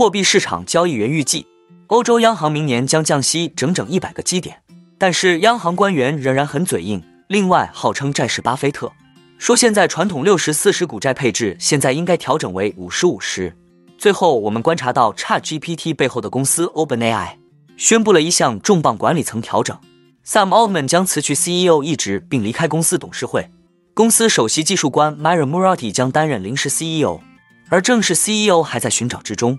货币市场交易员预计，欧洲央行明年将降息整整一百个基点，但是央行官员仍然很嘴硬。另外，号称债市巴菲特说，现在传统六十四十股债配置现在应该调整为五十五十。最后，我们观察到 ChatGPT 背后的公司 OpenAI 宣布了一项重磅管理层调整，Sam Altman 将辞去 CEO 一职并离开公司董事会，公司首席技术官 Myra Murati 将担任临时 CEO，而正式 CEO 还在寻找之中。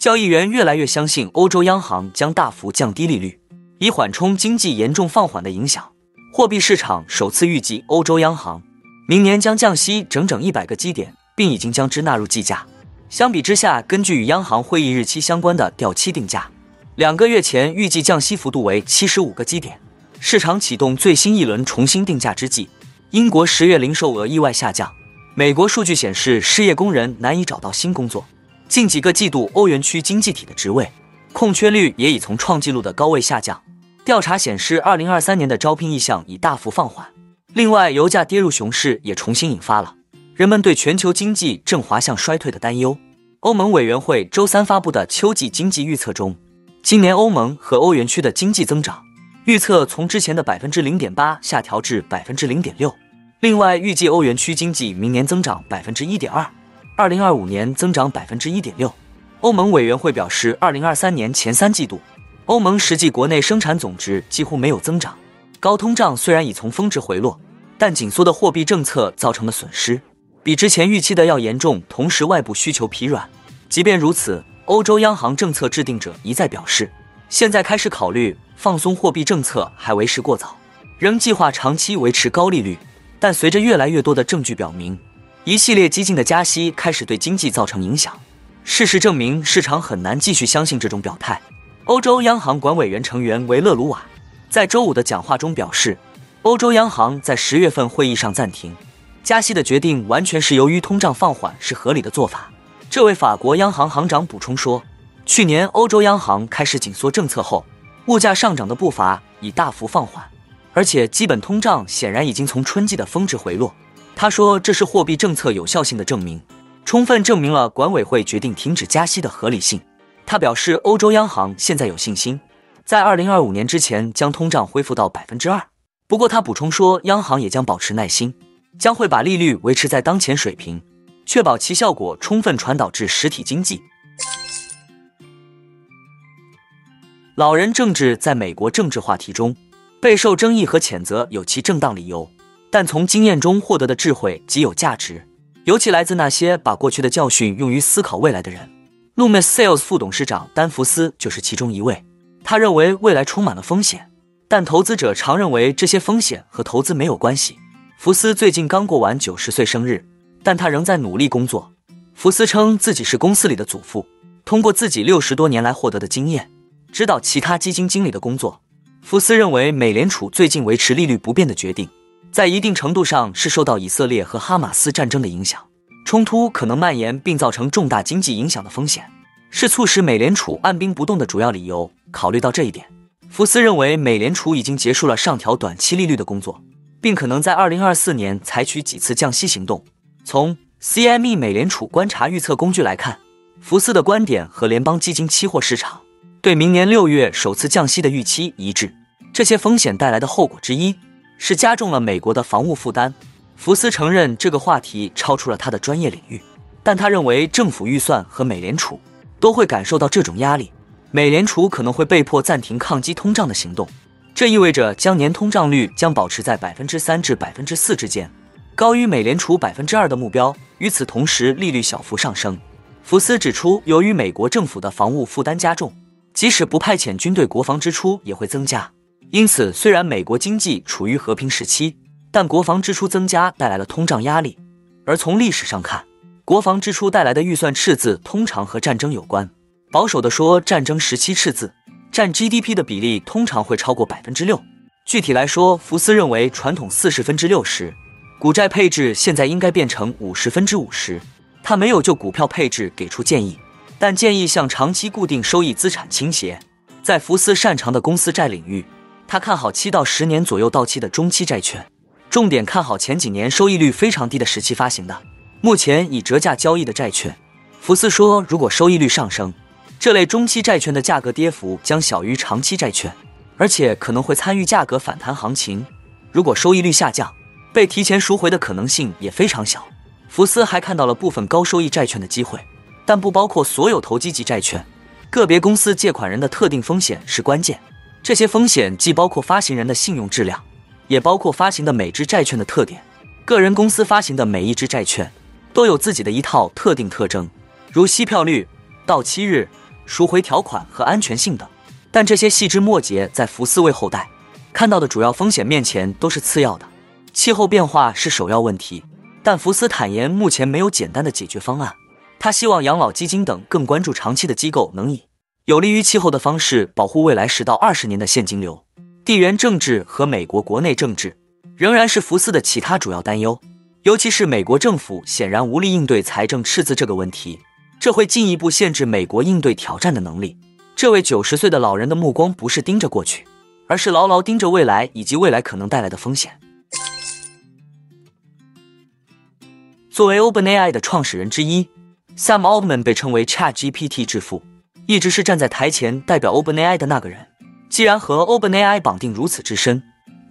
交易员越来越相信欧洲央行将大幅降低利率，以缓冲经济严重放缓的影响。货币市场首次预计欧洲央行。明年将降息整整一百个基点，并已经将之纳入计价。相比之下，根据与央行会议日期相关的掉期定价，两个月前预计降息幅度为七十五个基点。市场启动最新一轮重新定价之际，英国十月零售额意外下降。美国数据显示，失业工人难以找到新工作。近几个季度，欧元区经济体的职位空缺率也已从创纪录的高位下降。调查显示，二零二三年的招聘意向已大幅放缓。另外，油价跌入熊市也重新引发了人们对全球经济正滑向衰退的担忧。欧盟委员会周三发布的秋季经济预测中，今年欧盟和欧元区的经济增长预测从之前的百分之零点八下调至百分之零点六。另外，预计欧元区经济明年增长百分之一点二，二零二五年增长百分之一点六。欧盟委员会表示，二零二三年前三季度，欧盟实际国内生产总值几乎没有增长。高通胀虽然已从峰值回落，但紧缩的货币政策造成的损失比之前预期的要严重。同时，外部需求疲软。即便如此，欧洲央行政策制定者一再表示，现在开始考虑放松货币政策还为时过早，仍计划长期维持高利率。但随着越来越多的证据表明，一系列激进的加息开始对经济造成影响。事实证明，市场很难继续相信这种表态。欧洲央行管委员成员维勒鲁瓦。在周五的讲话中表示，欧洲央行在十月份会议上暂停加息的决定，完全是由于通胀放缓是合理的做法。这位法国央行行长补充说，去年欧洲央行开始紧缩政策后，物价上涨的步伐已大幅放缓，而且基本通胀显然已经从春季的峰值回落。他说，这是货币政策有效性的证明，充分证明了管委会决定停止加息的合理性。他表示，欧洲央行现在有信心。在二零二五年之前将通胀恢复到百分之二。不过他补充说，央行也将保持耐心，将会把利率维持在当前水平，确保其效果充分传导至实体经济。老人政治在美国政治话题中备受争议和谴责，有其正当理由，但从经验中获得的智慧极有价值，尤其来自那些把过去的教训用于思考未来的人。Loomis Sales 副董事长丹福斯就是其中一位。他认为未来充满了风险，但投资者常认为这些风险和投资没有关系。福斯最近刚过完九十岁生日，但他仍在努力工作。福斯称自己是公司里的祖父，通过自己六十多年来获得的经验，指导其他基金经理的工作。福斯认为，美联储最近维持利率不变的决定，在一定程度上是受到以色列和哈马斯战争的影响，冲突可能蔓延并造成重大经济影响的风险。是促使美联储按兵不动的主要理由。考虑到这一点，福斯认为美联储已经结束了上调短期利率的工作，并可能在二零二四年采取几次降息行动。从 CME 美联储观察预测工具来看，福斯的观点和联邦基金期货市场对明年六月首次降息的预期一致。这些风险带来的后果之一是加重了美国的防务负担。福斯承认这个话题超出了他的专业领域，但他认为政府预算和美联储。都会感受到这种压力，美联储可能会被迫暂停抗击通胀的行动，这意味着将年通胀率将保持在百分之三至百分之四之间，高于美联储百分之二的目标。与此同时，利率小幅上升。福斯指出，由于美国政府的防务负担加重，即使不派遣军队，国防支出也会增加。因此，虽然美国经济处于和平时期，但国防支出增加带来了通胀压力。而从历史上看，国防支出带来的预算赤字通常和战争有关。保守的说，战争时期赤字占 GDP 的比例通常会超过百分之六。具体来说，福斯认为传统四十分之六十股债配置现在应该变成五十分之五十。他没有就股票配置给出建议，但建议向长期固定收益资产倾斜。在福斯擅长的公司债领域，他看好七到十年左右到期的中期债券，重点看好前几年收益率非常低的时期发行的，目前已折价交易的债券。福斯说，如果收益率上升，这类中期债券的价格跌幅将小于长期债券，而且可能会参与价格反弹行情。如果收益率下降，被提前赎回的可能性也非常小。福斯还看到了部分高收益债券的机会，但不包括所有投机级债券。个别公司借款人的特定风险是关键，这些风险既包括发行人的信用质量，也包括发行的每支债券的特点。个人公司发行的每一支债券都有自己的一套特定特征，如息票率、到期日。赎回条款和安全性等，但这些细枝末节在福斯为后代看到的主要风险面前都是次要的。气候变化是首要问题，但福斯坦言目前没有简单的解决方案。他希望养老基金等更关注长期的机构能以有利于气候的方式保护未来十到二十年的现金流。地缘政治和美国国内政治仍然是福斯的其他主要担忧，尤其是美国政府显然无力应对财政赤字这个问题。这会进一步限制美国应对挑战的能力。这位九十岁的老人的目光不是盯着过去，而是牢牢盯着未来以及未来可能带来的风险。作为 OpenAI 的创始人之一，Sam Altman 被称为 ChatGPT 之父，一直是站在台前代表 OpenAI 的那个人。既然和 OpenAI 绑定如此之深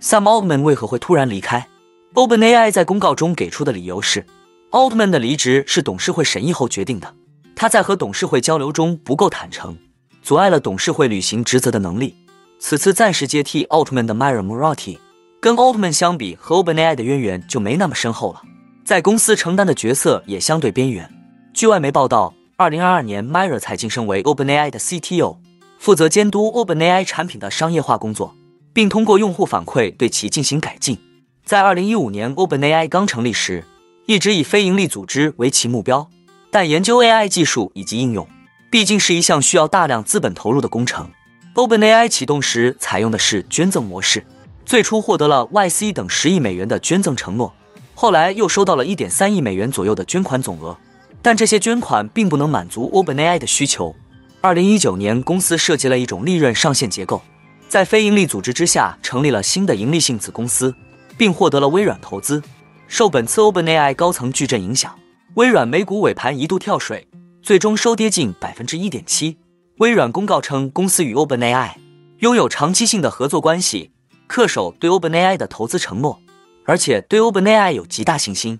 ，Sam Altman 为何会突然离开？OpenAI 在公告中给出的理由是，Altman 的离职是董事会审议后决定的。他在和董事会交流中不够坦诚，阻碍了董事会履行职责的能力。此次暂时接替 Altman 的 Myra Murati，跟 Altman 相比，和 OpenAI 的渊源就没那么深厚了，在公司承担的角色也相对边缘。据外媒报道，二零二二年 Myra 才晋升为 OpenAI 的 CTO，负责监督 OpenAI 产品的商业化工作，并通过用户反馈对其进行改进。在二零一五年 OpenAI 刚成立时，一直以非营利组织为其目标。但研究 AI 技术以及应用，毕竟是一项需要大量资本投入的工程。OpenAI 启动时采用的是捐赠模式，最初获得了 YC 等十亿美元的捐赠承诺，后来又收到了一点三亿美元左右的捐款总额。但这些捐款并不能满足 OpenAI 的需求。二零一九年，公司设计了一种利润上限结构，在非营利组织之下成立了新的盈利性子公司，并获得了微软投资。受本次 OpenAI 高层矩阵影响。微软美股尾盘一度跳水，最终收跌近百分之一点七。微软公告称，公司与 OpenAI 拥有长期性的合作关系，恪守对 OpenAI 的投资承诺，而且对 OpenAI 有极大信心。